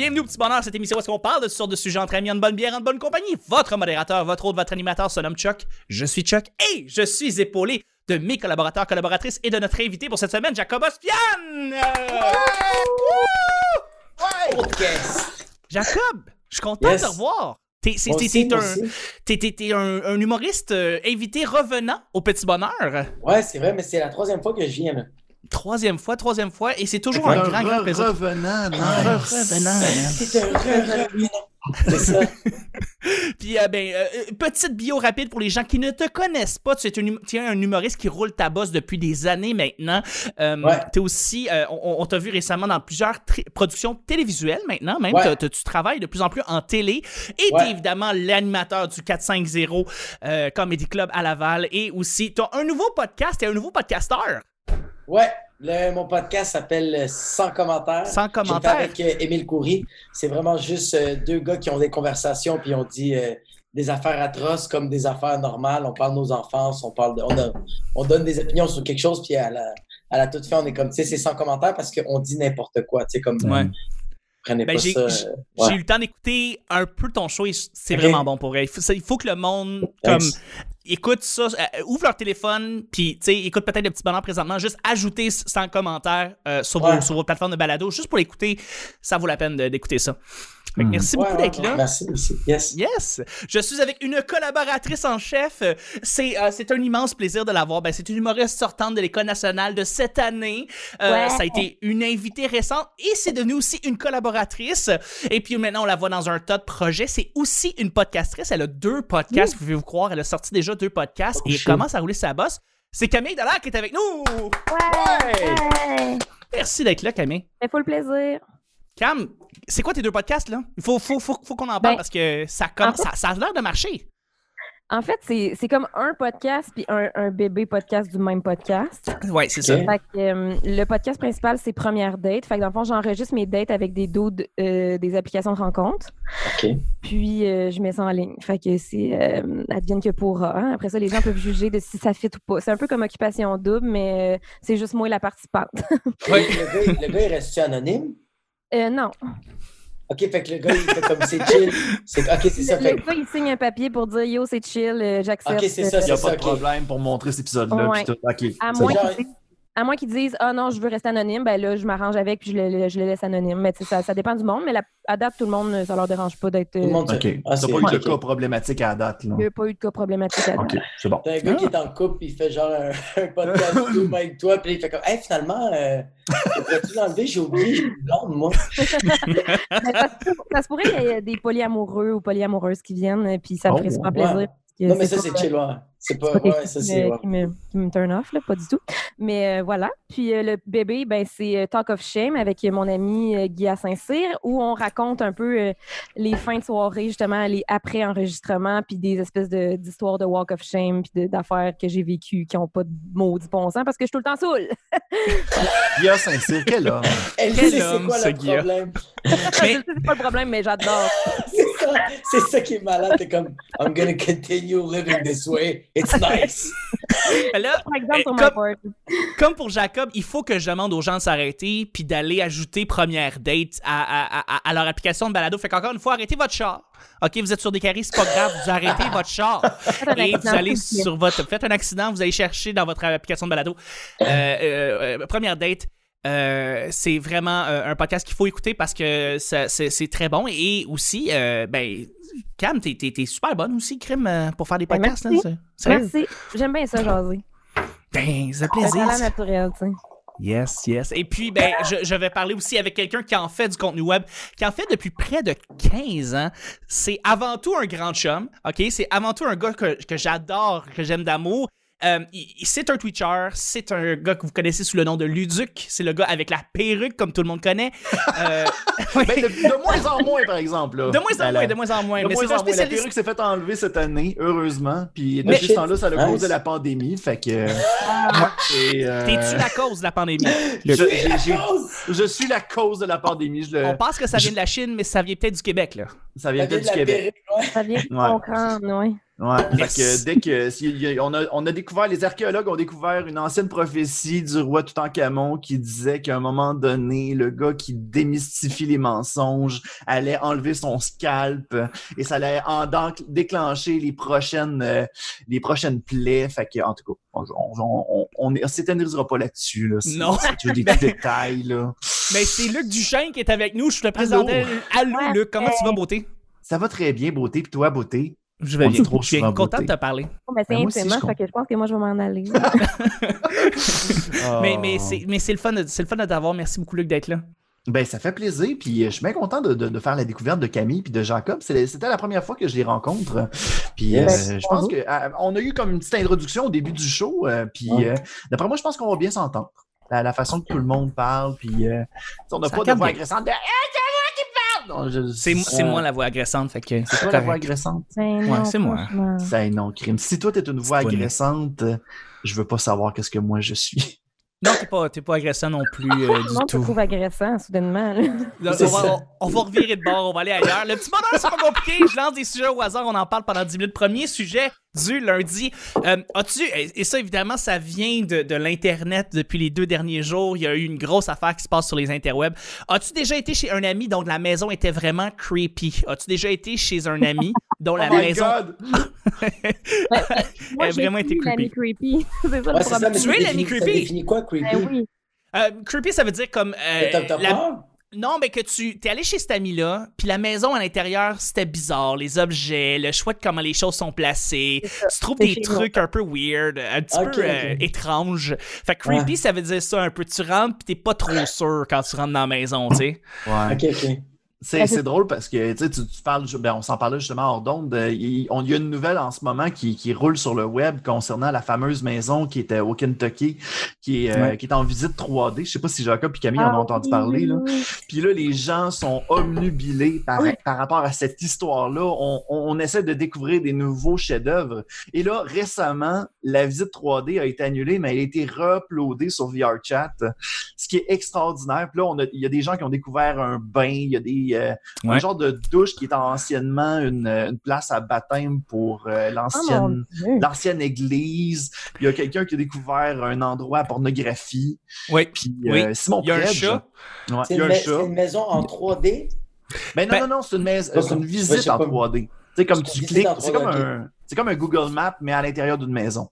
Bienvenue au Petit Bonheur, cette émission où est-ce qu'on parle de ce sortes de sujets entre amis, en bonne bière, en bonne compagnie. Votre modérateur, votre autre, votre animateur se nomme Chuck. Je suis Chuck et je suis épaulé de mes collaborateurs, collaboratrices et de notre invité pour cette semaine, Jacob Ospian! Jacob, je suis content Yes. de te revoir. T'es un, un, un humoriste euh, invité revenant au Petit Bonheur. Ouais, c'est vrai, mais c'est la troisième fois que je viens. Troisième fois, troisième fois, et c'est toujours Un un grand, grand plaisir. revenant, non. Revenant. C'est un re- C'est ça. Puis, euh, ben, euh, petite bio rapide pour les gens qui ne te connaissent pas. Tu es un, hum- tu es un humoriste qui roule ta bosse depuis des années maintenant. Euh, Ouais. T'es aussi, euh, on, on t'a vu récemment dans plusieurs productions télévisuelles maintenant. Même, Ouais. Tu travailles de plus en plus en télé. Et Ouais. t'es évidemment l'animateur du 450 euh, Comedy Club à Laval. Et aussi, t'as un nouveau podcast et un nouveau podcasteur. Ouais, le- mon podcast s'appelle Sans commentaires. Sans J'ai fait commentaire. avec euh, Émile Coury. C'est vraiment juste euh, deux gars qui ont des conversations puis on dit euh, des affaires atroces comme des affaires normales. On parle de nos enfances, on parle de, on, a- on donne des opinions sur quelque chose puis à la, à la toute fin on est comme tu sais c'est sans commentaire parce qu'on dit n'importe quoi. Tu sais comme Ouais. prenez Ben, pas j'ai- ça. j'ai- euh, J'ai ouais. eu le temps d'écouter un peu ton show et c'est vraiment bon pour elle. Il faut, ça- il faut que le monde comme Thanks. écoute ça, euh, ouvre leur téléphone, puis tu sais, écoute peut-être le petit bonheur présentement, juste ajouter s- sans commentaire euh, sur, vos, Ouais. sur vos plateformes de balado, juste pour l'écouter, ça vaut la peine d'écouter ça. Fait Hmm. Merci Ouais, beaucoup ouais, d'être ouais. là. Merci aussi. Yes. Yes! Je suis avec une collaboratrice en chef. C'est euh, c'est un immense plaisir de l'avoir. Ben, c'est une humoriste sortante de l'École nationale de cette année. Euh, Ouais. Ça a été une invitée récente et c'est devenu aussi une collaboratrice. Et puis maintenant, on la voit dans un tas de projets. C'est aussi une podcastrice. Elle a deux podcasts, pouvez-vous croire? Elle a sorti déjà deux podcasts Oh, et shit. commence à rouler sa bosse? C'est Camille Dallaire qui est avec nous! Ouais! Merci d'être là, Camille. Mais faut le plaisir. Cam, c'est quoi tes deux podcasts, là? Il faut, faut, faut, faut qu'on en parle Ben, parce que ça, comme, en fait- ça, ça a l'air de marcher. En fait, c'est c'est comme un podcast puis un, un bébé podcast du même podcast. Ouais, c'est ça. Fait que, euh, le podcast principal, c'est Première Date. Fait que dans le fond, j'enregistre mes dates avec des dudes euh, des applications de rencontres. OK. Puis euh, je mets ça en ligne. Fait que c'est euh, advienne que pourra. hein. Après ça, les gens peuvent juger de si ça fit ou pas. C'est un peu comme Occupation Double, mais euh, c'est juste moi la participante. Ouais. Le, gars, le gars, il reste-tu anonyme? Euh, non. OK, fait que le gars, il fait comme c'est chill. C'est, OK, c'est ça. Le Fait, gars, il signe un papier pour dire Yo, c'est chill, euh, j'accepte. OK, c'est ça, Il n'y a pas ça. de problème pour montrer cet épisode-là. Ouais. puis tout. OK. À c'est moins genre- à moins qu'ils disent Ah non, je veux rester anonyme, ben là, je m'arrange avec puis je le, je le laisse anonyme. Mais tu ça, ça dépend du monde, mais la, à date, tout le monde, ça leur dérange pas d'être. Tout le monde OK. Ah, T'as c'est- pas eu de cas problématique à date. Là. Il n'y a pas eu de cas problématique à date. OK, c'est bon. T'as un gars qui est en couple, puis il fait genre un, un podcast Zoom avec toi, puis il fait comme, hey, finalement, euh, pourrais-tu l'enlever? J'ai oublié, j'ai une blonde, moi. Ça, se peut- ça se pourrait qu'il y ait des polyamoureux ou polyamoureuses qui viennent, euh, puis ça me Oh, ferait super ouais. plaisir. Non, mais ça, c'est chill, ouais. C'est pas, ouais, ça, c'est, ouais. qui, me, qui me turn off, là, pas du tout. Mais euh, voilà. Puis euh, le bébé, ben, c'est euh, Talk of Shame avec mon ami euh, Guy à Saint-Cyr, où on raconte un peu euh, les fins de soirée, justement, les après-enregistrements, puis des espèces de- d'histoires de, Walk of Shame, puis d'affaires que j'ai vécues qui n'ont pas de maudit bon sens parce que je suis tout le temps saoule. Guillaume Saint-Cyr, quel homme? Elle Quel sait c'est homme, quoi ce le Guilla. problème? Mais- Je sais, c'est pas le problème, mais j'adore. c'est ça, qui est malade. T'es comme, I'm gonna continue living this way. It's nice. Là, Par exemple, comme- pour Jacob, il faut que je demande aux gens de s'arrêter puis d'aller ajouter première date à, à- à- à leur application de balado. Fait qu'encore une fois, arrêtez votre char. OK, vous êtes sur des carrés, c'est pas grave, vous arrêtez votre char. Faites un Et vous accident, allez sur votre. Faites un accident, vous allez chercher dans votre application de balado. Euh, euh, euh, première date. Euh, c'est vraiment euh, un podcast qu'il faut écouter parce que c'est très bon. Et aussi, euh, ben, Cam, t'es t'es super bonne aussi, Crime, pour faire des Ben, podcasts. merci. hein? Merci. J'aime bien ça, jaser. Ben, C'est plaisir. naturel, tu sais. Yes, yes. Et puis, ben, je, je vais parler aussi avec quelqu'un qui en fait du contenu web, qui en fait depuis près de 15 ans. C'est avant tout un grand chum, OK? C'est avant tout un gars que, que j'adore, que j'aime d'amour. Euh, c'est un Twitcher, c'est un gars que vous connaissez sous le nom de Luduc. C'est le gars avec la perruque, comme tout le monde connaît. Euh, oui. Ben, de, de moins en moins, par exemple. Là. de moins en moins, de moins en moins. De Mais moins c'est un en moins. La perruque s'est fait enlever cette année, heureusement. Puis Mais- depuis ce temps-là, ça a cause Nice. de la pandémie. Fait que. Ah, euh, T'es-tu la cause de la pandémie? je, suis la cause de la pandémie. Je le- On pense que ça vient de la Chine, mais ça vient peut-être du Québec, là. Ça vient peut-être de du Québec. perruque, ouais. Ça vient de Ouais. ton crâne, oui. Ouais, Yes. fait que dès que s'il y a- on, a, on a découvert, les archéologues ont découvert une ancienne prophétie du roi Toutankhamon qui disait qu'à un moment donné, le gars qui démystifie les mensonges allait enlever son scalp et ça allait en déclencher les prochaines, euh, les prochaines plaies. Fait que, en tout cas, on, on, on, s'éternisera pas là-dessus. Là, C'est- Non. Des petits détails. Là. Mais c'est Luc Duchesne qui est avec nous. Je te présentais. Allô, Ouais. Luc, comment tu vas, beauté? Ça va très bien, beauté. Puis toi, beauté? Je vais bien. trop Je suis content de te parler. Oh, mais c'est Ben, moi aussi, intimement, je fait que je pense que moi, je vais m'en aller. Mais, Oh. mais c'est mais c'est le fun de, t'avoir. Merci beaucoup, Luc, d'être là. Ben, ça fait plaisir. Puis euh, je suis bien content de, de- de faire la découverte de Camille puis de Jacob. C'était la première fois que je les rencontre. Puis Yes. euh, je pense que euh, on a eu comme une petite introduction au début du show. euh, puis Ouais. euh, d'après moi, je pense qu'on va bien s'entendre. La, la façon que tout le monde parle. Puis euh, on n'a pas de voix agressante. De, Hey, c'est je- C'est moi la voix agressante, fait que C'est toi la voix agressante? Ben non, c'est moi. C'est non, crime. Si toi, t'es une voix agressante, euh, je veux pas savoir qu'est-ce que moi je suis. Non, t'es pas, t'es pas agressant non plus euh, Tout le du monde te tout. trouve agressant, soudainement. là. Là, C'est on, va, on- on va revirer de bord, on va aller ailleurs. Le petit bonheur, c'est pas compliqué. Je lance des sujets au hasard, on en parle pendant 10 minutes. Premier sujet du lundi. Euh, As-tu, et ça évidemment, ça vient de, de l'Internet depuis les deux derniers jours. Il y a eu une grosse affaire qui se passe sur les interwebs. As-tu déjà été chez un ami dont la maison était vraiment creepy? As-tu déjà été chez un ami dont la oh my maison. God! Moi, a j'ai vraiment été l'ami creepy. c'est ça le Ouais, c'est ça, problème. mais Tu es ça l'ami Ça creepy? définit quoi, creepy? Ben oui. Euh, creepy, ça veut dire comme. euh, la-? Non, mais que tu t'es allé chez cet ami-là, puis la maison à l'intérieur, c'était bizarre. Les objets, le choix de comment les choses sont placées. Tu trouves des trucs un peu weird, un petit Ok, peu euh, ok. étranges. Fait que creepy, Ouais. ça veut dire ça un peu. Tu rentres, puis t'es pas trop sûr quand tu rentres dans la maison, tu sais. Ouais. Ok, ok. C'est, drôle parce que tu, sais, tu parles, ben, on s'en parlait justement hors d'onde. euh, Il il y a une nouvelle en ce moment qui, qui roule sur le web concernant la fameuse maison qui était au Kentucky, qui est, euh, qui est en visite 3D. Je sais pas si Jacob et Camille en Ah ont entendu oui, parler. Là. oui, oui. Puis là, les gens sont omnubilés par, Oui. par rapport à cette histoire-là. On, on- on essaie de découvrir des nouveaux chefs-d'œuvre. Et là, récemment, la visite 3D a été annulée, mais elle a été re-uploadée sur VRChat, ce qui est extraordinaire. Puis là, on a- il y a des gens qui ont découvert un bain, il y a des, euh, un genre de douche qui est anciennement une, une place à baptême pour euh, l'ancienne Dieu. l'ancienne église. Il y a quelqu'un qui a découvert un endroit à pornographie. Oui. Puis Oui. euh, Simon Il y a un chat. Ouais, C'est il y a une, un chat. c'est une maison en 3D? Ben non, Ben- non, non, c'est une, mais- Pas c'est une visite en pas. 3D. Tu sais, comme C'est tu cliques, c'est comme, 3D, un, c'est comme un Google Map, mais à l'intérieur d'une maison.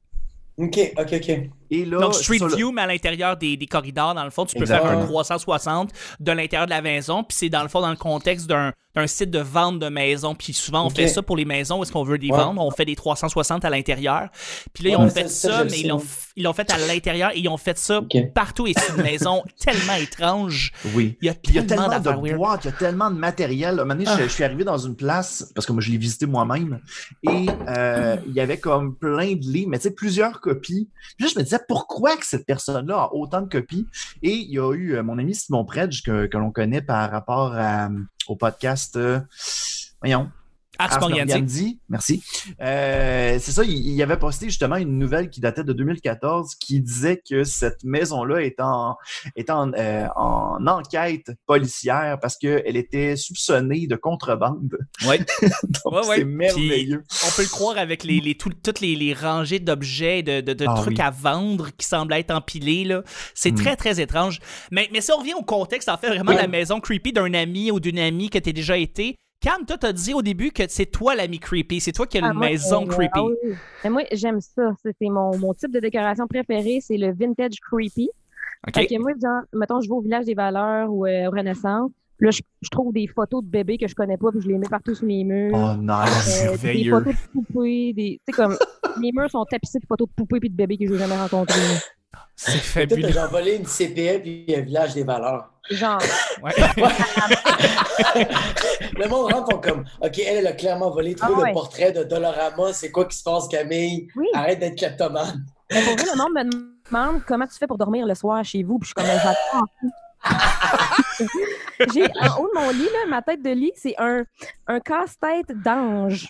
Ok, ok, ok. Et là, Donc, Street le- View, mais à l'intérieur des, des corridors, dans le fond, tu peux faire un Ouais. 360 de l'intérieur de la maison, puis c'est dans le fond dans le contexte d'un d'un site de vente de maisons. Puis souvent, on fait ça pour les maisons, où est-ce qu'on veut les Ouais. vendre, on fait des 360 à l'intérieur. Puis là, ils Ouais, ont fait ça, mais ils l'ont f- ils l'ont fait à l'intérieur et ils ont fait ça partout. Et c'est une maison tellement étrange. Oui. Il y a Puis il y a tellement tellement de weird. boîtes, il y a tellement de matériel. À un moment donné, je, je suis arrivé dans une place, parce que moi, je l'ai visité moi-même, et euh, il y avait comme plein de livres, mais tu sais, plusieurs copies. Puis là, je me disais, pourquoi que cette personne-là a autant de copies? Et il y a eu euh, mon ami Simon Predge, que, l'on connaît par rapport à- au podcast, euh, voyons, Ars. Moriendi, merci. Euh, c'est ça, il, il avait posté justement une nouvelle qui datait de 2014 qui disait que cette maison-là est en, est en, euh, en enquête policière parce qu'elle était soupçonnée de contrebande. Ouais. Donc, Ouais, ouais. c'est merveilleux. On peut le croire avec les, les, tout- toutes les, les rangées d'objets, de, de, de Ah trucs oui. à vendre qui semblent être empilés. là. C'est Mm. très, très étrange. Mais, mais si on revient au contexte, en fait, vraiment, Ouais. la maison creepy d'un ami ou d'une amie que tu déjà été. Cam, toi, t'as dit au début que c'est toi l'ami creepy. C'est toi qui as Ah, une moi, maison euh, creepy. ah oui. Mais moi, j'aime ça. C'est mon, mon type de décoration préféré, c'est le vintage creepy. OK? Fait que moi, genre, mettons, je vais au village des valeurs ou euh, au Renaissance. Là, je, je trouve des photos de bébés que je connais pas, puis je les mets partout sur mes murs. Oh, nice. Euh, des photos de poupées, des. Tu sais, comme. mes murs sont tapissés de photos de poupées puis de bébés que je n'ai jamais rencontrés. C'est fabuleux. genre volé une CPE puis un village des valeurs. Genre, Ouais. Le monde rentre comme OK, elle, elle a clairement volé trop Ah ouais. le portrait de Dolorama. C'est quoi qui se passe, Camille? oui. Arrête d'être kleptomane. Mais pour vrai, le monde me demande comment tu fais pour dormir le soir chez vous. Puis je suis comme, j'attends. J'ai en haut de mon lit, là, ma tête de lit, c'est un, un casse-tête d'ange.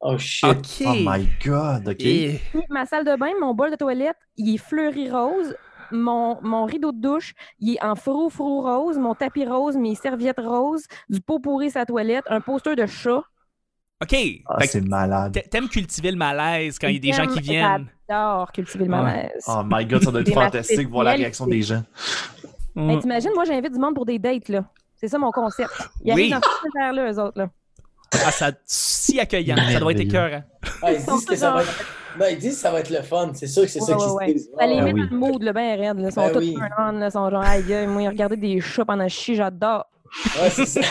Oh shit. OK. Oh my god, ok. Et- ma salle de bain, mon bol de toilette, il est fleuri rose. Mon, mon rideau de douche, il est en frou-frou rose. Mon tapis rose, mes serviettes roses, du pot pourri sa toilette, un poster de chat. OK. Ah, c'est malade. t'a- T'aimes cultiver le malaise quand il y a des gens qui viennent? J'adore cultiver le malaise. Oh my god, ça doit être fantastique de voir la réaction des gens. Mm. Mais t'imagines, moi, j'invite du monde pour des dates, là. C'est ça mon concept. Ils Oui. arrivent dans ces affaires-là, eux autres, là. Ah, ça, si accueillant. Ça doit être écœurant. Ah, ils disent que ça va être. Non, ils disent que ça va être le fun. C'est sûr que c'est ça Ouais, qu'ils ouais, se disent. Ça les Ah met oui. dans le mood, là, ben raide. Ils sont Ben tous oui. turn on, là. Ils sont genre, aïe, moi, regarder des chats pendant chie, j'adore. Ouais, c'est ça.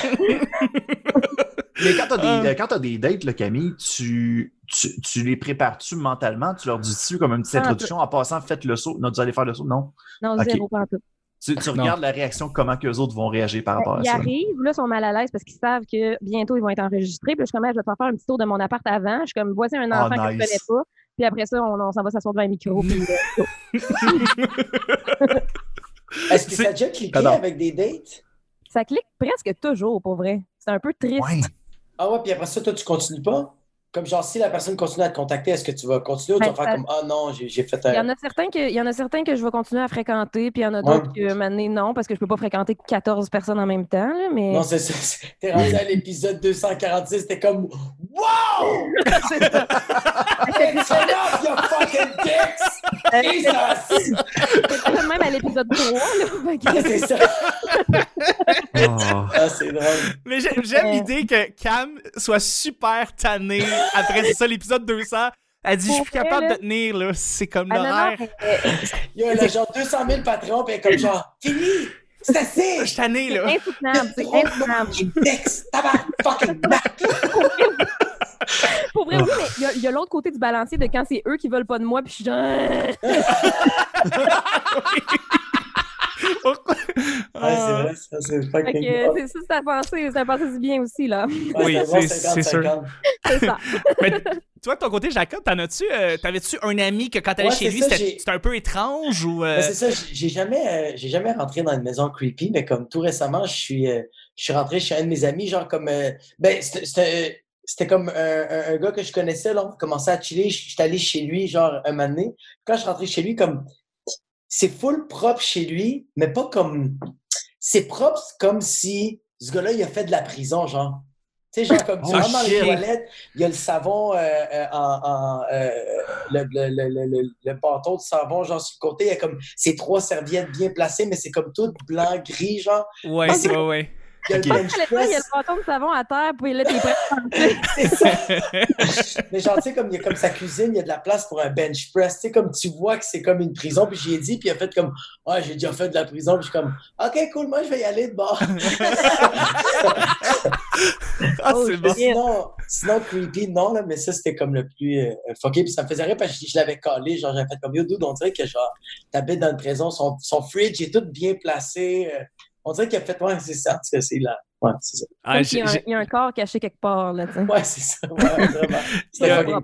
Mais quand t'as des, quand t'as des dates, là, Camille, tu, tu, tu les prépares-tu mentalement? Tu leur dis-tu comme une petite Ah, introduction en passant, faites le saut? Non, vous allez faire le saut? Non? Non, Ok. zéro pas en tout. Tu, regardes la réaction, comment qu'eux autres vont réagir par rapport à Ils ça. arrivent, là, ils sont mal à l'aise parce qu'ils savent que bientôt, ils vont être enregistrés. Puis là, je suis comme, je vais te faire un petit tour de mon appart avant. Je suis comme, voici un Ah, enfant que je nice. connais pas. Puis après ça, on, on s'en va s'asseoir devant un micro. puis, euh, Est-ce que ça a déjà cliqué avec des dates? ça clique presque toujours, pour vrai. C'est un peu triste. Ouais. Ah ouais, puis après ça, toi, tu continues pas? Comme genre, si la personne continue à te contacter, est-ce que tu vas continuer ou tu vas Ben, faire ça- comme Ah non, j'ai fait Il y un. en a certains que, il y en a certains que je vais continuer à fréquenter, puis il y en a d'autres que maintenant non, parce que je peux pas fréquenter 14 personnes en même temps. là, mais Non, c'est ça. c'est- T'es rendu à l'épisode 246, t'es comme Wow! It's enough, you fucking dicks! Jesus! peut-être même à l'épisode 3. Là, c'est ça. Oh. Ah, c'est drôle. Mais j'ai- j'aime l'idée que Cam soit super tanné après ça, l'épisode 200. Elle dit, je suis plus capable là. de tenir, là. C'est comme Ah, l'horaire. mais, euh, Il y a là, genre 200 000 patrons, puis elle est comme genre Fini! C'est assez! Je suis tanné, c'est là. insoutenable, c'est insoutenable. fucking dicks! Tabac! Fucking back! Pour vrai, oui, mais il y a- il y a, l'autre côté du balancier de quand c'est eux qui veulent pas de moi, puis je suis genre. Pourquoi? Ouais, c'est vrai, ça, c'est drôle. c'est ça, à penser du bien aussi, là. Ouais, Oui, c'est sûr. 50-50. C'est ça. Mais toi, de ton côté, Jacob, t'en as-tu, euh, t'avais-tu un ami que quand t'allais Ouais, chez lui, ça, c'était un peu étrange ou. euh, c'est ça, j'ai- jamais, euh, j'ai jamais rentré dans une maison creepy, mais comme tout récemment, je suis, je suis rentré chez un de mes amis, genre comme, ben, c'était- c'était comme un, un- un gars que je connaissais, là, on commençait à chiller, je suis allé chez lui, genre, un moment donné. Quand je suis rentré chez lui, comme, c'est full propre chez lui, mais pas comme, c'est propre comme si ce gars-là, il a fait de la prison, genre. Tu sais, genre, comme, tu Oh, rentres dans les toilettes, il y a le savon, euh, euh, en, en, euh, le, le, le, le, le- le bâton de savon, genre, sur le côté, il y a comme ces trois serviettes bien placées, mais c'est comme tout blanc, gris, genre. Ouais, Ah, ouais, ouais. Il y a le bench Il y a press. le bâton de savon à terre, puis là, t'es prêt. C'est ça. Mais genre, tu sais, comme il y a comme sa cuisine, il y a de la place pour un bench press. Tu sais, comme tu vois que c'est comme une prison. Puis j'y ai dit, puis il a fait comme, ah, j'ai déjà fait de la prison. Puis je suis comme, OK, cool, moi, je vais y aller de bord. Ah, Oh, c'est bon. sinon, sinon, creepy, non, là, mais ça, c'était comme le plus euh, fucké. Puis ça me faisait rire parce que je, je l'avais collé. Genre, j'avais fait comme, yo, dude, on dirait que, genre, t'habites dans une prison, son, son fridge est tout bien placé. euh, on dirait qu'il a fait, ouais, c'est ça. C'est là. Ouais, c'est ça. Ah, y un- il y, a un corps caché quelque part, là, tu sais. Ouais, c'est ça. Ouais, vraiment.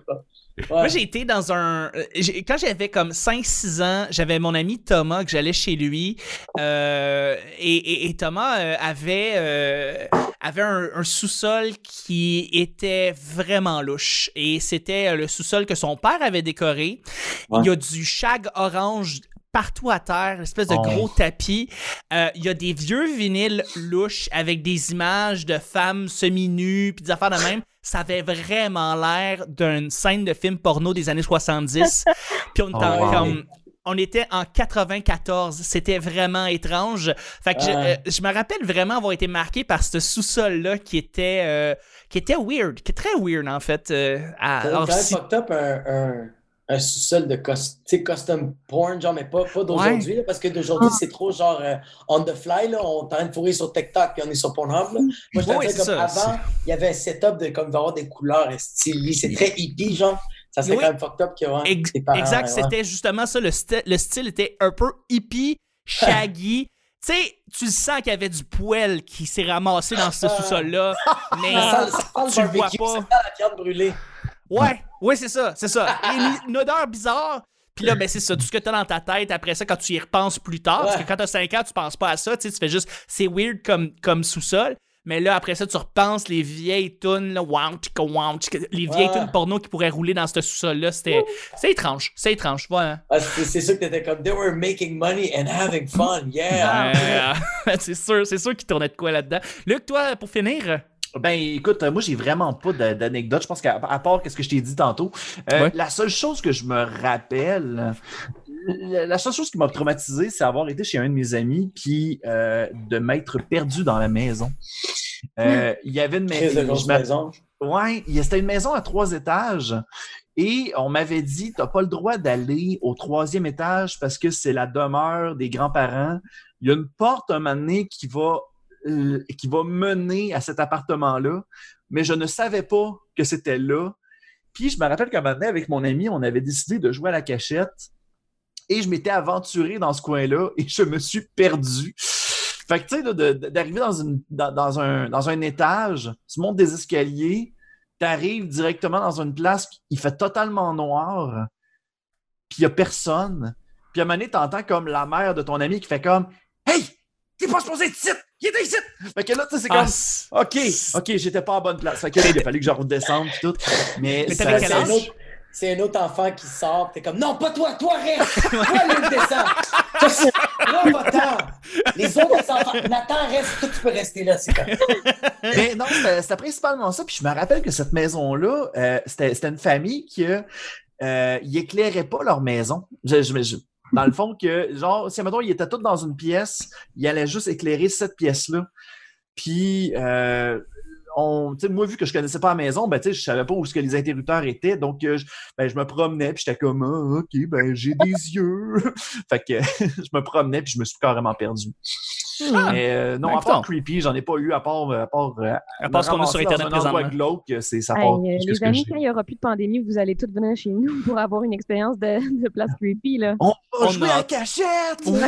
Moi, j'ai été dans un. euh, Quand j'avais comme 5-6 ans, j'avais mon ami Thomas que j'allais chez lui. euh, et, et- et Thomas euh, avait, euh, avait un, un sous-sol qui était vraiment louche. Et c'était le sous-sol que son père avait décoré. Ouais. Il y a du shag orange partout à terre, une espèce de Oh. gros tapis. Euh, il y a des vieux vinyles louches avec des images de femmes semi-nues puis des affaires de même. Ça avait vraiment l'air d'une scène de film porno des années 70. puis on était Oh, en- wow. comme on était en 94, c'était vraiment étrange. Fait que je, Ouais. euh, je me rappelle vraiment avoir été marqué par ce sous-sol là qui était euh, qui était weird, qui est très weird en fait. à- alors, si- fucked up un, un, un sous-sol de custom porn, genre, mais pas, pas d'aujourd'hui, là, parce que d'aujourd'hui, Ah. c'est trop genre euh, on the fly, là, on t'arrête de fourrer sur TikTok puis on est sur Pornhub. Là. Moi, je Oui, comme ça, avant, il y avait un setup de comme d'avoir des couleurs stylées, c'est très hippie, genre. Ça serait Oui. quand même fucked up que ouais, Ex- parents, exact, ouais. c'était justement ça. Le, le style était un peu hippie, shaggy. tu sais, tu sens qu'il y avait du poêle qui s'est ramassé dans ce sous-sol-là, mais Ça sent, ça sent tu le vois pas. ça sent la viande brûlée. Ouais, ouais, c'est ça, c'est ça. Une, une odeur bizarre. Puis là, ben c'est ça, tout ce que t'as dans ta tête, après ça, quand tu y repenses plus tard, parce que quand t'as 5 ans, tu penses pas à ça, tu sais, tu fais juste, c'est weird comme, comme sous-sol. Mais là, après ça, tu repenses les vieilles tunes, là, les vieilles Ouais. tunes porno qui pourraient rouler dans ce sous-sol-là, c'était, c'est étrange, c'est étrange, voilà. Ah, c'est sûr que t'étais comme they were making money and having fun, yeah. C'est sûr, c'est sûr qu'il tournait de quoi là-dedans. Luc, toi, pour finir, Ben écoute, euh, moi j'ai vraiment pas d'a- d'anecdote. Je pense qu'à à part ce que je t'ai dit tantôt, euh, Ouais. la seule chose que je me rappelle, la, seule chose qui m'a traumatisé, c'est avoir été chez un de mes amis puis euh, de m'être perdu dans la maison. Euh, Il y avait une maison. Ouais, c'était une maison à trois étages. Et on m'avait dit, t'as pas le droit d'aller au troisième étage parce que c'est la demeure des grands-parents. Il y a une porte un moment donné qui va, qui va mener à cet appartement-là, mais je ne savais pas que c'était là. Puis je me rappelle qu'un moment donné, avec mon ami, on avait décidé de jouer à la cachette et je m'étais aventuré dans ce coin-là et je me suis perdu. Fait que, tu sais, d'arriver dans, un, un étage, tu montes des escaliers, tu arrives directement dans une place, il fait totalement noir, puis il n'y a personne. Puis à un moment donné, t'entends comme la mère de ton ami qui fait comme Hey, t'es pas supposé être ici! Il était ici! Fait que là, tu sais, c'est Ah, comme c- OK, OK, j'étais pas à bonne place. Fait que là, il a fallu que je redescende pis tout. Mais, Mais ça- C'est un, autre, c'est un autre enfant qui sort, t'es comme non, pas toi, toi reste! Toi, Luc, descends! Toi, Toi, va-t'en! Les autres enfants, Nathan, reste, toi, tu peux rester là, c'est comme. Mais non, c'était c'était principalement ça. Puis je me rappelle que cette maison-là, euh, c'était c'était une famille qui euh, ils éclairaient pas leur maison. Je- je- je- dans le fond, que genre, si mettons, ils étaient tous dans une pièce, ils allaient juste éclairer cette pièce-là. Puis euh, on, moi, vu que je connaissais pas la maison, ben, je savais pas où ce que les interrupteurs étaient. Donc, euh, je, ben, je me promenais, puis j'étais comme, ah, OK, ben, j'ai des yeux. fait que je me promenais, puis je me suis carrément perdu. Ah. Mais euh, non, Ben, à part creepy, j'en ai pas eu, à part, à part, euh, À part ce qu'on a sur Internet présentement. glauque, euh, c'est ça part. euh, les que amis, j'ai. quand il n'y aura plus de pandémie, vous allez tous venir chez nous pour avoir une expérience de, de place creepy. Là. On va jouer a à cachette! Oui!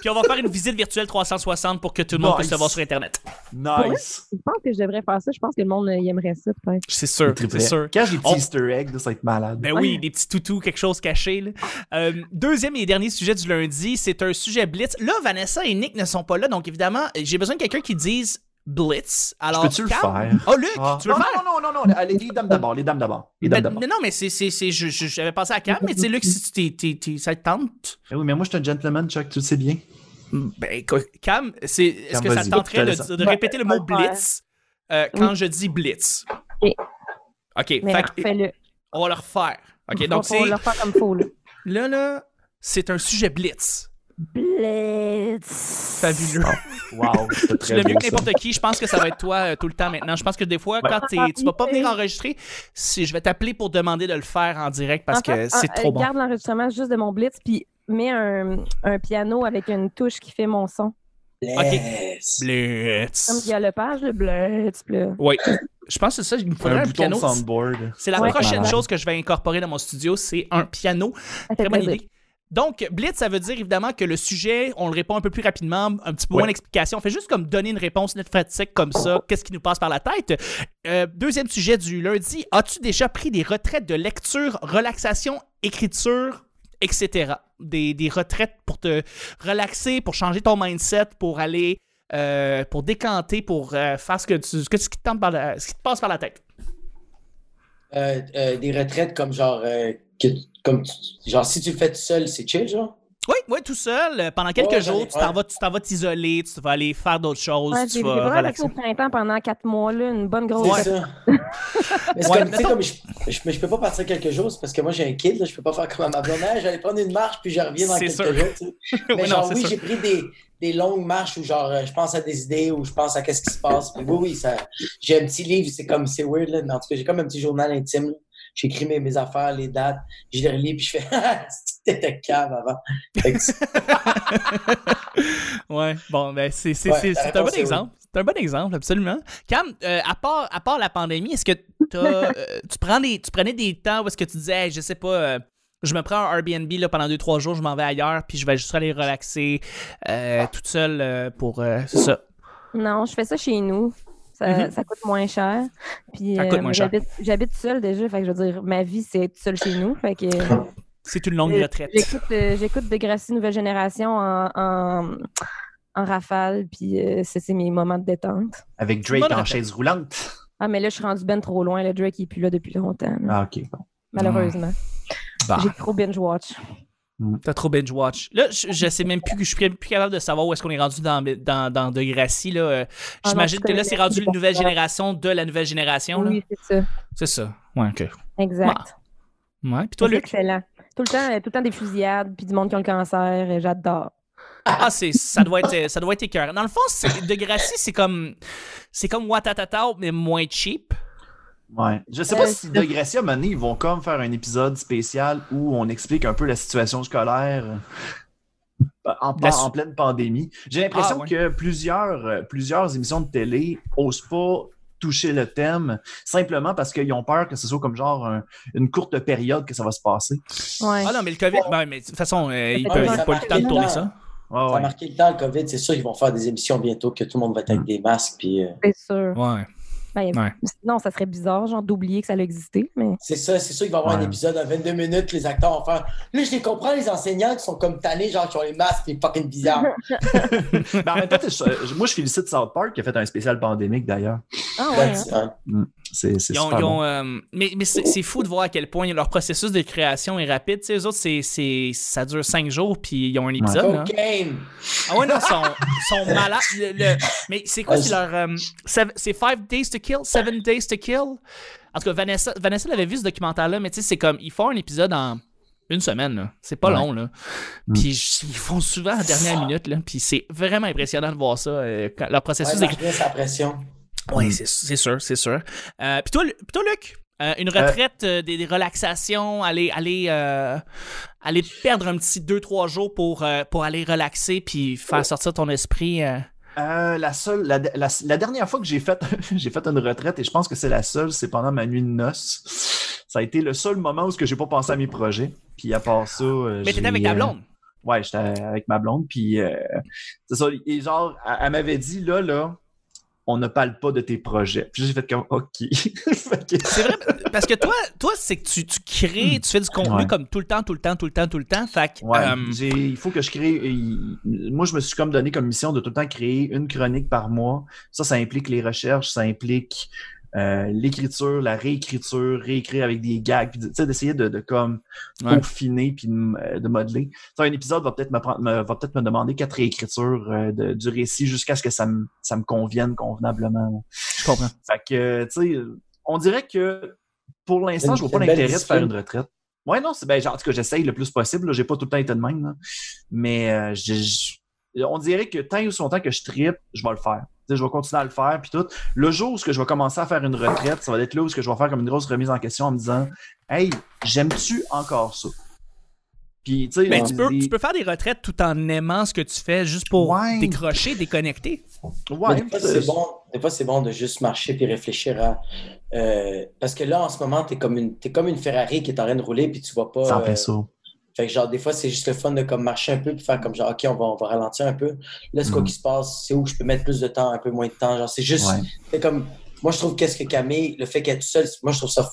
Puis on va faire une visite virtuelle 360 pour que tout le monde puisse Nice. le voir sur Internet. Nice! Je pense que je devrais faire ça. Je pense que le monde euh, il aimerait ça, peut-être. C'est sûr, c'est sûr. Cache des petits On- easter eggs, ça va être malade. Ben oui, des petits toutous, quelque chose caché. là. Euh, deuxième et dernier sujet du lundi, c'est un sujet blitz. Là, Vanessa et Ne sont pas là, donc évidemment, j'ai besoin de quelqu'un qui dise blitz. Alors, Peux-tu le faire? Oh, Luc, Ah. tu veux non, le faire? non, non, non, non, allez, les dames d'abord, les dames d'abord. Les dames Ben, d'abord. non, mais c'est, c'est, c'est, je- je- j'avais pensé à Cam, mais tu sais, Luc, si tu t'es, t'es- t'es- ça te tente, Eh oui, mais moi, je suis un gentleman, Chuck, tu le sais bien. ben, écoute, Cam, c'est, est-ce que ça te tenterait de, de répéter le mot On va blitz euh, quand je dis blitz? Ok. OK, Mais fait on va le refaire. OK, On donc va c'est, le faire comme faut. Là. là, là, c'est un sujet blitz. Blitz. Fabuleux. Wow, c'était Tu l'as mieux que n'importe qui. Je pense que ça va être toi euh, tout le temps maintenant. Je pense que des fois, Ouais. quand tu vas pas venir enregistrer, si je vais t'appeler pour demander de le faire en direct parce En fait, que c'est euh, trop bon. Garde l'enregistrement juste de mon blitz, puis mets un, un piano avec une touche qui fait mon son. Bless. Comme Blitz. galopage, le blitz. puis là. Oui. Je pense que c'est ça. Il me faudrait Un un, bouton piano. C'est la Ouais. prochaine chose que je vais incorporer dans mon studio, c'est un piano. Très bonne plaisir. idée. Donc, Blitz, ça veut dire évidemment que le sujet, on le répond un peu plus rapidement, un petit peu moins d'explication. On fait juste comme donner une réponse net sec comme ça. Qu'est-ce qui nous passe par la tête? Euh, deuxième sujet du lundi. As-tu déjà pris des retraites de lecture, relaxation, écriture, etc.? Des, des retraites pour te relaxer, pour changer ton mindset, pour aller, euh, pour décanter, pour euh, faire ce que tu, ce que- ce qui te tente par la- ce qui te passe par la tête? Euh, euh, des retraites comme genre, euh, que, comme genre si tu le fais tout seul, c'est chill, genre? Oui, oui, tout seul. euh, Pendant quelques Ouais, jours, tu t'en vas, tu t'en vas t'isoler, tu vas aller faire d'autres choses, Ouais, tu vas relaxer. au printemps pendant quatre mois, là, une bonne grosse. C'est ça. Mais c'est Ouais, comme, tu sais, mettons- comme je, je, mais je peux pas partir quelques jours, c'est parce que moi j'ai un kid, là, je peux pas faire comme à ma blonde. J'allais prendre une marche puis je reviens dans quelques sûr. jours. tu sais. Mais genre, oui, j'ai pris des, des longues marches où genre euh, je pense à des idées ou je pense à qu'est-ce qui se passe. Puis oui, oui, ça. J'ai un petit livre, c'est comme c'est weird, là, mais en tout cas, j'ai comme un petit journal intime. là. J'écris mes, mes affaires, les dates, je les relis, puis je fais Ah, T'étais cave avant. Ouais, bon, ben c'est Ouais, un bon oui. exemple. C'est un bon exemple, absolument. Cam, euh, à, part, à part la pandémie, est-ce que t'as, euh, tu, prends des, tu prenais des temps où est-ce que tu disais, Hey, je sais pas, euh, je me prends un Airbnb là, pendant 2-3 jours, je m'en vais ailleurs, puis je vais juste aller relaxer euh, toute seule euh, pour. euh, c'est ça. Non, je fais ça chez nous. Ça, Mhm. ça coûte moins cher. Puis, Ça euh, coûte moins cher. j'habite- seule déjà, fait que je veux dire, ma vie, c'est tout seul chez nous. Fait que C'est une longue retraite. j'écoute euh, j'écoute Degrassi Nouvelle Génération en, en, en rafale, puis euh, c'est c'est mes moments de détente. Avec Drake en chaise roulante. Ah, mais là, je suis rendu ben trop loin. Le Drake, il est plus là depuis longtemps. là, Ah, ok. bon. Malheureusement. Bah. J'ai trop binge-watch. T'as trop binge-watch. Là, je, je sais même plus que je suis plus capable de savoir où est-ce qu'on est rendu dans, dans, dans Degrassi. Là. Euh, Ah non, J'imagine que là, c'est rendu une nouvelle génération de la nouvelle génération. là. Oui, c'est ça. C'est ça. Ouais, ok. Exact. Ouais. Puis toi, C'est Luc? excellent. Tout le temps, tout le temps des fusillades, puis du monde qui a le cancer, et j'adore. Ah, c'est, ça doit être, ça doit être écœurant. Dans le fond, c'est, Degrassi, c'est comme, c'est comme Watatata, mais moins cheap. Ouais. Je sais Euh, pas si c'est- Digressia, à un moment donné, ils vont comme faire un épisode spécial où on explique un peu la situation scolaire euh, en, pleine pandémie. J'ai l'impression Ah, ouais. que plusieurs, euh, plusieurs émissions de télé osent pas toucher le thème simplement parce qu'ils ont peur que ce soit comme genre un- une courte période que ça va se passer. Ouais. Ah non, mais le COVID, ben, mais de toute façon, euh, il Ouais, peut, mais il a ça pas le temps de tourner ça. Ouais, Ça a marqué le temps, le COVID. C'est sûr qu'ils vont faire des émissions bientôt que tout le monde va être avec des masques. Puis, euh, C'est sûr. Ouais. Ben, Ouais. Sinon, ça serait bizarre, genre, d'oublier que ça a existé, mais... c'est ça, c'est sûr qu'il va y avoir Ouais. un épisode à 22 minutes. Les acteurs vont faire. Là, je les comprends, les enseignants qui sont comme tannés, genre qui ont les masques et fucking bizarres. Ben, en même temps, je- moi, je félicite South Park qui a fait un spécial pandémique d'ailleurs. Ah ouais, hein? Hein. C'est super ils ont, bon. euh, mais mais c'est fou de voir à quel point leur processus de création est rapide. Tu sais, eux autres, c'est, c'est, ça dure cinq jours, puis ils ont un épisode. là. Cocaine. Ah ouais, non, ils sont, sont malades. Le- le- mais c'est quoi, Ouais, c'est leur... euh, seven- c'est Five Days to Kill? Seven Days to Kill? En tout cas, Vanessa, Vanessa l'avait vu ce documentaire-là, mais tu sais, c'est comme, ils font un épisode en une semaine. C'est pas Ouais. long, là. Mm. Puis ils font souvent à la dernière minute, là. Puis c'est vraiment impressionnant de voir ça, euh, quand- leur processus Ouais, bien sa pression. Oui, c'est c'est sûr, c'est sûr. Euh, puis toi, toi, Luc, euh, une retraite, euh, des, des relaxations, aller, aller, euh, aller perdre un petit 2-3 jours pour, euh, pour aller relaxer puis faire sortir ton esprit. euh? Euh, la seule, la, la- la dernière fois que j'ai fait, j'ai fait une retraite et je pense que c'est la seule, c'est pendant ma nuit de noces. Ça a été le seul moment où ce que j'ai pas pensé à mes projets. Puis à part ça, euh, Mais t'étais avec ta euh, blonde? ouais, j'étais avec ma blonde. Puis euh, c'est ça. Et genre, elle, elle m'avait dit là, là, on ne parle pas de tes projets. Puis j'ai fait comme ok. C'est vrai, parce que toi, toi c'est que tu, tu crées, tu fais du contenu Ouais. comme tout le temps, tout le temps, tout le temps, tout le temps. Fait que, Ouais, euh, il faut que je crée. il- Moi, je me suis comme donné comme mission de tout le temps créer une chronique par mois. Ça, ça implique les recherches, ça implique euh, l'écriture, la réécriture, réécrire avec des gags, puis de- tu sais, d'essayer de, de comme Ouais. peaufiner puis de, euh, de modeler. Un épisode va peut-être me, prendre- me- va peut-être me demander quatre réécritures euh, de- du récit jusqu'à ce que ça me, ça me convienne convenablement. je comprends. Fait que, tu sais, on dirait que pour l'instant, je vois pas l'intérêt de faire une retraite. Ouais, non, c'est ben, genre, en tout cas, j'essaye le plus possible. là. J'ai pas tout le temps été de même. là. Mais euh, j'- on dirait que tant et aussi longtemps que je tripe, je vais le faire. Je vais continuer à le faire. Puis tout. Le jour où ce que je vais commencer à faire une retraite, ça va être là où ce que je vais faire comme une grosse remise en question en me disant Hey, j'aime-tu encore ça? Puis, tu sais, Mais on tu peux, tu peux faire des retraites tout en aimant ce que tu fais, juste pour Ouais. décrocher, déconnecter. Ouais, des fois, c'est- bon, des fois, c'est bon de juste marcher puis réfléchir à. euh, parce que là, en ce moment, t'es comme une, t'es comme une Ferrari qui est en train de rouler puis tu vas pas. Ça en euh, fait ça. Fait que genre, des fois, c'est juste le fun de comme marcher un peu puis faire comme genre, OK, on va, on va ralentir un peu. Là, c'est quoi Mhm. qui se passe? C'est où je peux mettre plus de temps, un peu moins de temps. Genre, c'est juste. Ouais. C'est comme. Moi, je trouve qu'est-ce que Camille, le fait qu'elle est seule, moi, je trouve ça.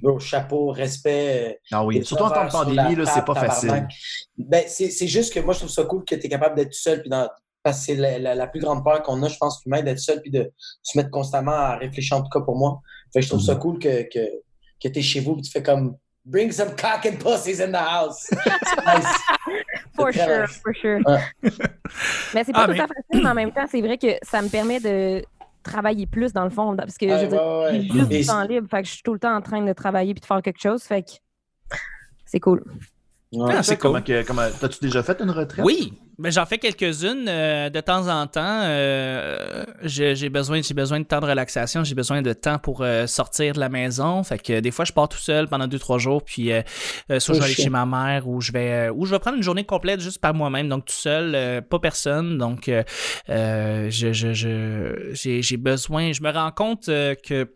bro, chapeau, respect. euh, Ah oui, des surtout en temps de pandémie, là, c'est pas facile. Ben, c'est c'est juste que moi, je trouve ça cool que tu es capable d'être seul. Puis dans, parce que c'est la, la- la plus grande peur qu'on a, je pense, humain, d'être seul puis de se mettre constamment à réfléchir, en tout cas pour moi. Fait que je trouve ça cool que, que, que tu es chez vous et tu fais comme Bring some cock and pussies in the house. Nice. For sure, for sure. Ouais. mais c'est pas Ah, tout mais- à fait facile, mais en même temps, c'est vrai que ça me permet de travailler plus dans le fond. Parce que je Ouais, j'ai plus de temps libre. Fait que je suis tout le temps en train de travailler puis de faire quelque chose. Fait que c'est cool. Ouais. Ah, c'est Comment cool. comment- T'as-tu déjà fait une retraite? Oui, mais j'en fais quelques-unes euh, de temps en temps. euh, j'ai j'ai besoin, j'ai besoin de temps de relaxation, j'ai besoin de temps pour euh, sortir de la maison. Fait que des fois, je pars tout seul pendant deux trois jours, puis euh, euh, soit je vais aller chez ma mère ou je vais, euh, ou je vais prendre une journée complète juste par moi-même, donc tout seul, euh, pas personne. Donc, euh, euh, je, je, je, j'ai, j'ai besoin. Je me rends compte euh, que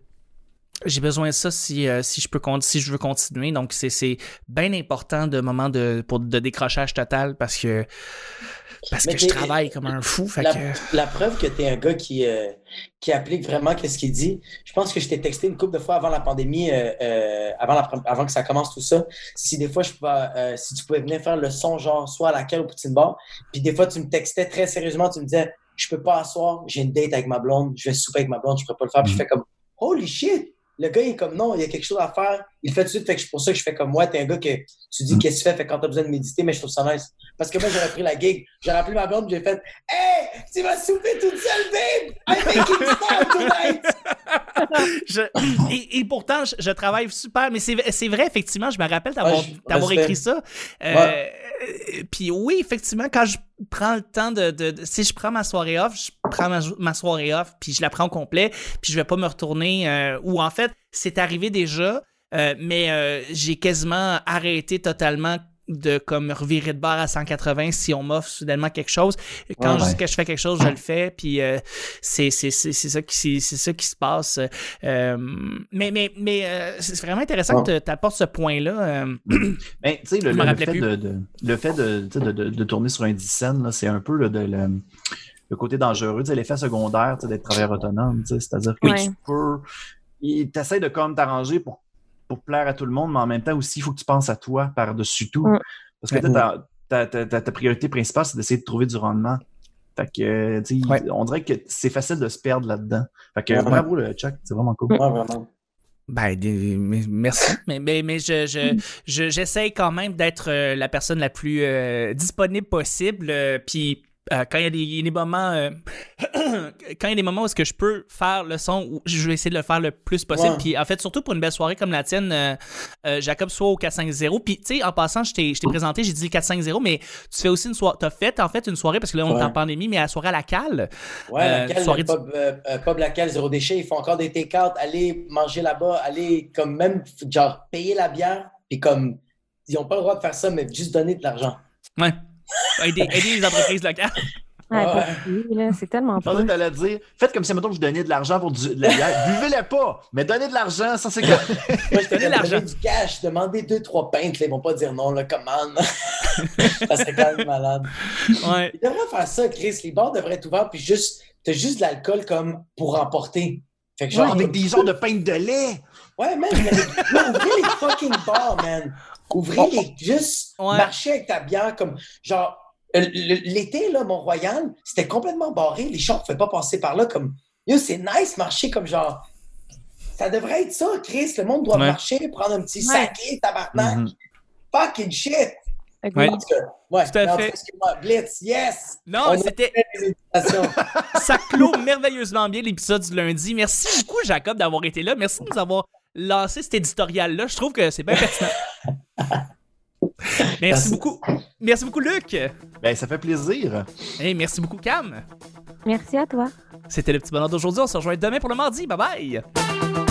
j'ai besoin de ça si, euh, si je peux si je veux continuer. Donc c'est bien important de moment de pour de décrochage total parce que parce Mais que je travaille comme un fou. Fait La, que la preuve que tu es un gars qui, euh, qui applique vraiment qu'est-ce qu'il dit, je pense que je t'ai texté une couple de fois avant la pandémie, euh, avant, la, avant que ça commence tout ça, si des fois je pouvais, si tu pouvais venir faire le son genre soit à la cale ou poutine bar, puis des fois tu me textais très sérieusement, tu me disais je peux pas asseoir, j'ai une date avec ma blonde, je vais souper avec ma blonde, je peux pas le faire, puis je fais comme holy shit, Le gars, il est comme non, il y a quelque chose à faire. Il le fait tout de suite. Fait que c'est pour ça que je fais comme moi. T'es un gars que tu dis qu'est-ce que tu fais, fait quand t'as besoin de méditer, mais je trouve ça nice. Parce que moi, j'aurais pris la gig, j'aurais appelé ma blonde, j'ai fait Hey, tu vas souper toute seule, babe! I'm making style tonight! Je- et, et pourtant, je, je travaille super, mais c'est c'est vrai, effectivement, je me rappelle d'avoir Ouais, écrit ça. Euh, Ouais. Euh, Puis oui, effectivement, quand je prends le temps de, Si je prends ma soirée off, je prends ma, soirée off, puis je la prends au complet, puis je vais pas me retourner. euh, ou en fait, c'est arrivé déjà, euh, mais j'ai quasiment arrêté totalement de comme revirer de barre à 180 si on m'offre soudainement quelque chose. Quand Ouais, je que je fais quelque chose, je le fais, puis euh, c'est c'est- c'est- c'est ça, qui- c'est c'est ça qui se passe. Euh, mais mais, mais euh, c'est vraiment intéressant que tu apportes ce point-là. euh, Ben, tu sais, le, fait, de, de- le fait de, tu de, de- de tourner sur un 10 scènes, là, c'est un peu le, de- le, le côté dangereux, tu l'effet secondaire tu d'être travailleur autonome. tu C'est-à-dire que Ouais. tu peux. Il t'essaie de comme t'arranger pour, pour plaire à tout le monde, mais en même temps aussi, il faut que tu penses à toi par-dessus tout. Mm. Parce que ta, ta, ta, ta- ta priorité principale, c'est d'essayer de trouver du rendement. Fait que, euh, Ouais. on dirait que c'est facile de se perdre là-dedans. Fait que Ouais. bravo le Chuck, c'est vraiment cool. Ouais, vraiment. Ben, merci. Mais, mais, mais je, je, je- j'essaie quand même d'être euh, la personne la plus euh, disponible possible. euh, Puis euh, quand il y a des, il y a des moments, euh, quand il y a des moments où est-ce que je peux faire le son, où je vais essayer de le faire le plus possible. Ouais. Puis en fait, surtout pour une belle soirée comme la tienne, euh, Jacob soit au 450. Puis tu sais, en passant, je t'ai, présenté, j'ai dit le 450, mais tu fais aussi une soirée. T'as fait en fait une soirée parce que là on est en pandémie, mais la soirée à la cale. Ouais, Euh, laquelle, soirée du- pub, pub laquelle, zéro déchet, ils font encore des take-out, aller manger là-bas, aller comme même, genre, payer la bière, puis comme, ils n'ont pas le droit de faire ça, mais juste donner de l'argent. Ouais. Aider, aider les entreprises locales. Ouais, Ouais. là, c'est tellement Je pas. t'allais dire, faites comme si, mettons, vous donniez de l'argent pour du- de la bière. Buvez-la pas, mais donnez de l'argent, ça c'est que. Moi, je Donnez te l'argent. du cash, demander deux, trois pintes, là, ils vont pas dire non, là, commande. ça serait quand même malade. Ouais. Ils devraient faire ça, Chris. Les bars devraient être ouverts, puis juste, t'as juste de l'alcool comme pour emporter. Fait que genre, Genre avec des genres de peintes de lait. Ouais, man, mais ouvrez les fucking bars, man. Ouvrez les. Juste Ouais. marcher avec ta bière comme. Genre, euh, l'été, là, Mont-Royal, c'était complètement barré. Les gens ne pouvaient pas passer par là comme. Yo, c'est nice marcher comme genre. Ça devrait être ça, Chris. Le monde doit Ouais. marcher, prendre un petit Ouais. saké, tabarnak. Mhm. Fucking shit. Ouais. Ouais, Tout à fait. excuse-moi, Blitz, yes! Non, c'était. Ça clôt merveilleusement bien l'épisode du lundi. Merci beaucoup, Jacob, d'avoir été là. Merci de nous avoir lancé cet éditorial-là. Je trouve que c'est bien pertinent. Merci Merci. beaucoup. Merci beaucoup, Luc. Ben, ça fait plaisir. Et merci beaucoup, Cam. Merci à toi. C'était le petit bonheur d'aujourd'hui. On se rejoint demain pour le mardi. Bye bye.